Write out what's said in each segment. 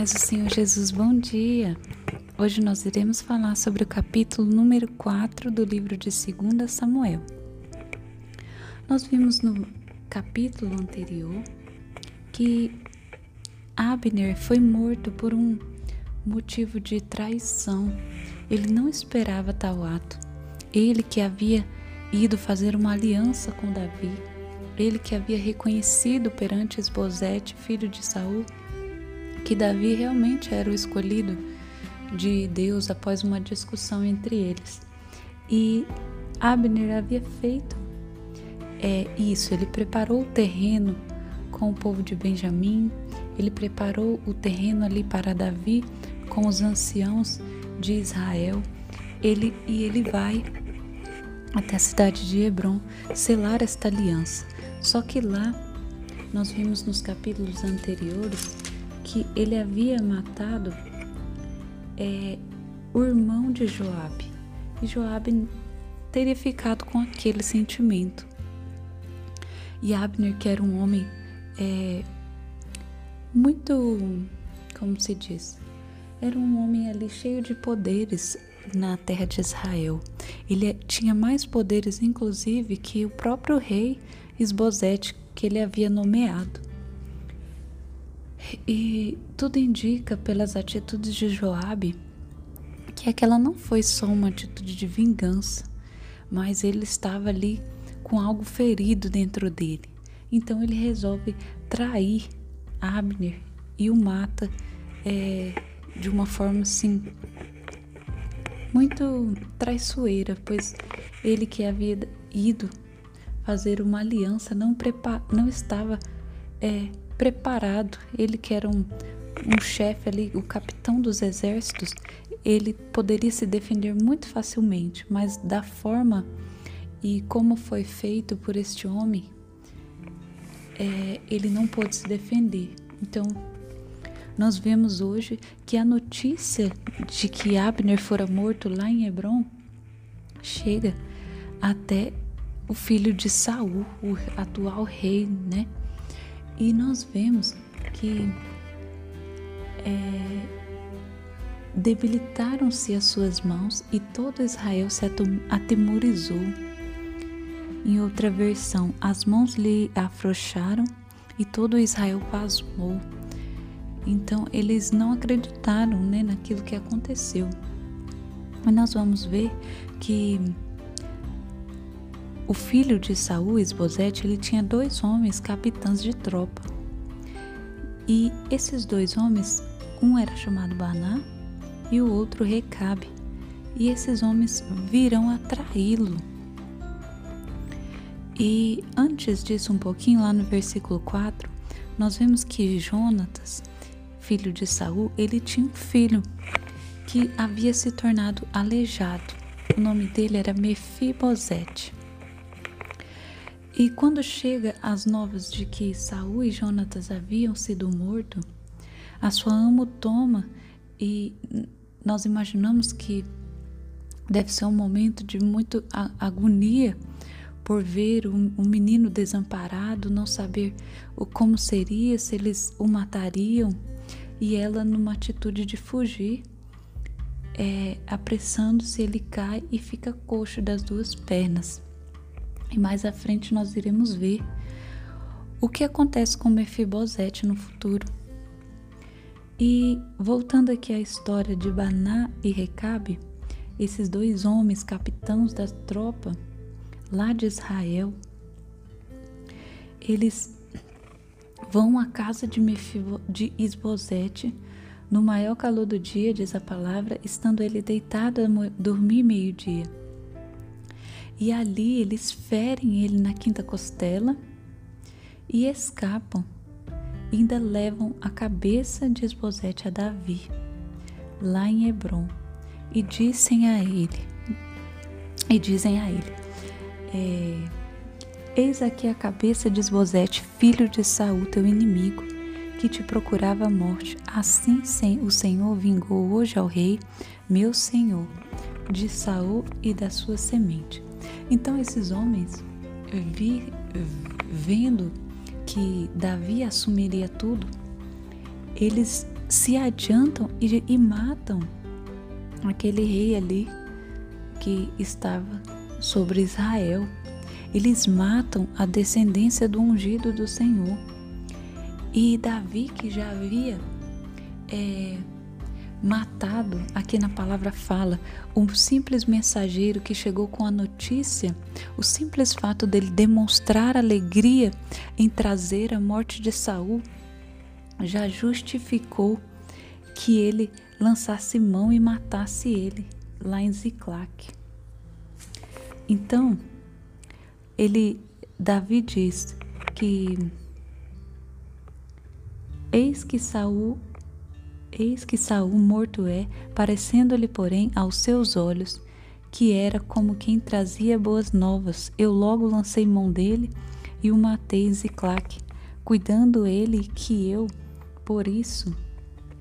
paz do Senhor Jesus, bom dia! Hoje nós iremos falar sobre o capítulo número 4 do livro de 2 Samuel. Nós vimos no capítulo anterior que Abner foi morto por um motivo de traição. Ele não esperava tal ato. Ele que havia ido fazer uma aliança com Davi, ele que havia reconhecido perante Esbozete, filho de Saul, que Davi realmente era o escolhido de Deus após uma discussão entre eles. E Abner havia feito é, isso, ele preparou o terreno com o povo de Benjamim, ele preparou o terreno ali para Davi com os anciãos de Israel. Ele e ele vai até a cidade de Hebron selar esta aliança. Só que lá nós vimos nos capítulos anteriores que ele havia matado é, o irmão de Joabe. E Joabe teria ficado com aquele sentimento. E Abner, que era um homem é, muito, como se diz, era um homem ali cheio de poderes na terra de Israel. Ele tinha mais poderes, inclusive, que o próprio rei Esbozete, que ele havia nomeado. E tudo indica pelas atitudes de Joabe que aquela não foi só uma atitude de vingança, mas ele estava ali com algo ferido dentro dele. Então ele resolve trair Abner e o mata é, de uma forma assim muito traiçoeira, pois ele que havia ido fazer uma aliança não, não estava é, preparado. Ele que era um, um chefe ali, o capitão dos exércitos, ele poderia se defender muito facilmente, mas da forma e como foi feito por este homem, é, ele não pôde se defender. Então, nós vemos hoje que a notícia de que Abner fora morto lá em Hebron chega até o filho de Saul, o atual rei, né? E nós vemos que é, debilitaram-se as suas mãos e todo Israel se atemorizou. Em outra versão, as mãos lhe afrouxaram e todo Israel pasmou. Então eles não acreditaram né, naquilo que aconteceu. Mas nós vamos ver que o filho de Saul, Esbozete, ele tinha dois homens capitães de tropa. E esses dois homens, um era chamado Baná e o outro Recabe. E esses homens virão atraí-lo. E antes disso, um pouquinho lá no versículo 4, nós vemos que Jonatas, filho de Saul, ele tinha um filho que havia se tornado aleijado. O nome dele era Mefibosete. E quando chega as novas de que Saul e Jonatas haviam sido mortos, a sua ama o toma e nós imaginamos que deve ser um momento de muita agonia por ver um, um, menino desamparado, não saber o como seria, se eles o matariam, e ela numa atitude de fugir, é, apressando-se, ele cai e fica coxo das duas pernas. E mais à frente nós iremos ver o que acontece com Mefibosete no futuro. E voltando aqui à história de Baná e Recabe, esses dois homens capitães da tropa lá de Israel, eles vão à casa de, Mefibo, de Isbosete no maior calor do dia, diz a palavra, estando ele deitado a dormir meio-dia. E ali eles ferem ele na quinta costela e escapam. Ainda levam a cabeça de Esbozete a Davi, lá em Hebron, e dizem a ele, e dizem a ele, é, Eis aqui a cabeça de Esbozete, filho de Saul, teu inimigo, que te procurava a morte. Assim o Senhor vingou hoje ao rei, meu senhor, de Saul e da sua semente. Então esses homens, vi, vendo que Davi assumiria tudo, eles se adiantam e, e matam aquele rei ali que estava sobre Israel. Eles matam a descendência do ungido do Senhor. E Davi, que já havia é, matado, aqui na palavra fala, um simples mensageiro que chegou com a notícia, o simples fato dele demonstrar alegria em trazer a morte de Saul, já justificou que ele lançasse mão e matasse ele lá em Ziclac. Então, ele Davi diz que eis que Saul Eis que Saul morto é, parecendo-lhe, porém, aos seus olhos, que era como quem trazia boas novas. Eu logo lancei mão dele e o matei em Ziclac, cuidando ele que eu, por isso,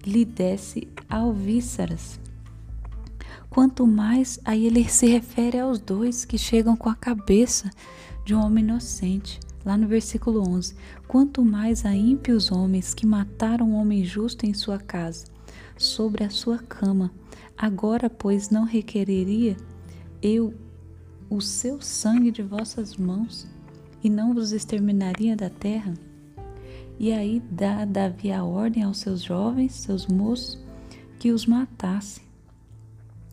lhe desse alvíceras. Quanto mais aí ele se refere aos dois que chegam com a cabeça de um homem inocente lá no versículo 11: Quanto mais a ímpios homens que mataram um homem justo em sua casa, sobre a sua cama, agora, pois, não requereria eu o seu sangue de vossas mãos e não vos exterminaria da terra? E aí dá Davi a ordem aos seus jovens, seus moços, que os matassem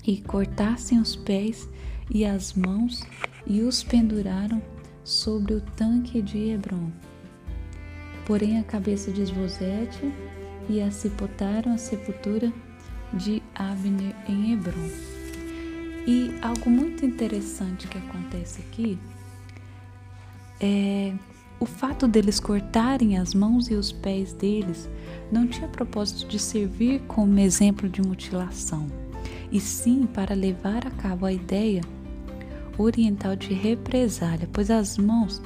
e cortassem os pés e as mãos e os penduraram sobre o tanque de Hebron. Porém, a cabeça de Esbozete e a cipotaram a sepultura de Abner em Hebron. E algo muito interessante que acontece aqui é o fato deles cortarem as mãos e os pés deles não tinha propósito de servir como exemplo de mutilação, e sim para levar a cabo a ideia oriental de represália, pois as mãos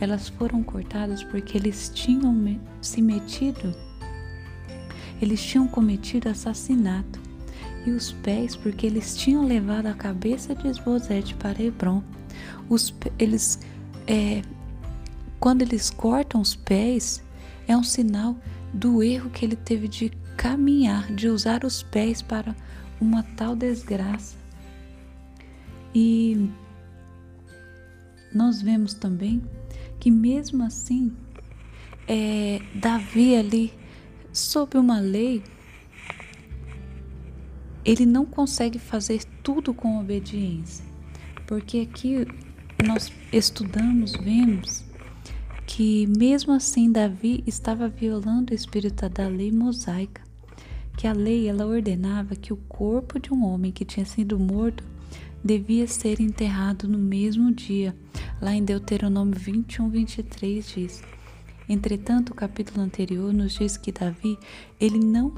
elas foram cortadas porque eles tinham se metido, eles tinham cometido assassinato, e os pés porque eles tinham levado a cabeça de Esbozete para Hebron. Os, eles, é, quando eles cortam os pés, é um sinal do erro que ele teve de caminhar, de usar os pés para uma tal desgraça. E nós vemos também que mesmo assim, é, Davi ali, sob uma lei, ele não consegue fazer tudo com obediência, porque aqui nós estudamos, vemos que mesmo assim Davi estava violando o espírito da lei mosaica, que a lei ela ordenava que o corpo de um homem que tinha sido morto devia ser enterrado no mesmo dia Lá em Deuteronômio 21, 23 diz: Entretanto, o capítulo anterior nos diz que Davi, ele não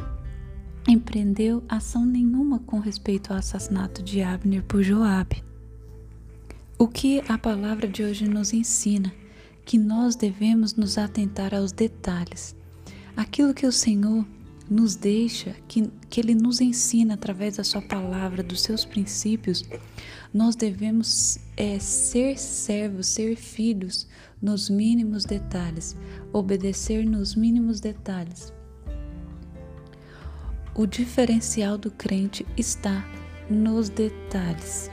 empreendeu ação nenhuma com respeito ao assassinato de Abner por Joabe. O que a palavra de hoje nos ensina? Que nós devemos nos atentar aos detalhes. Aquilo que o Senhor nos deixa, que, que Ele nos ensina através da Sua palavra, dos seus princípios, nós devemos é, ser servos, ser filhos nos mínimos detalhes, obedecer nos mínimos detalhes. O diferencial do crente está nos detalhes.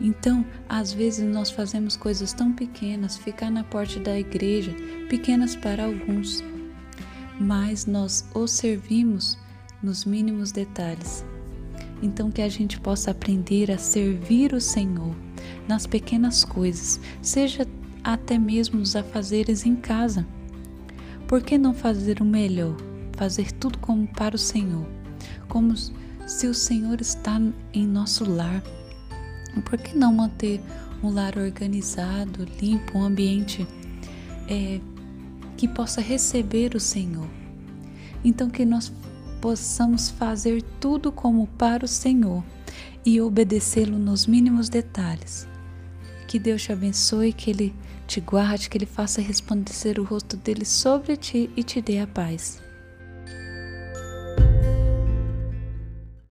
Então, às vezes nós fazemos coisas tão pequenas, ficar na porta da igreja, pequenas para alguns, mas nós o servimos nos mínimos detalhes. Então, que a gente possa aprender a servir o Senhor nas pequenas coisas, seja até mesmo nos afazeres em casa. Por que não fazer o melhor? Fazer tudo como para o Senhor, como se o Senhor está em nosso lar. Por que não manter um lar organizado, limpo, um ambiente é, que possa receber o Senhor. Então, que nós possamos fazer tudo como para o Senhor e obedecê-lo nos mínimos detalhes. Que Deus te abençoe, que Ele te guarde, que Ele faça resplandecer o rosto dele sobre ti e te dê a paz.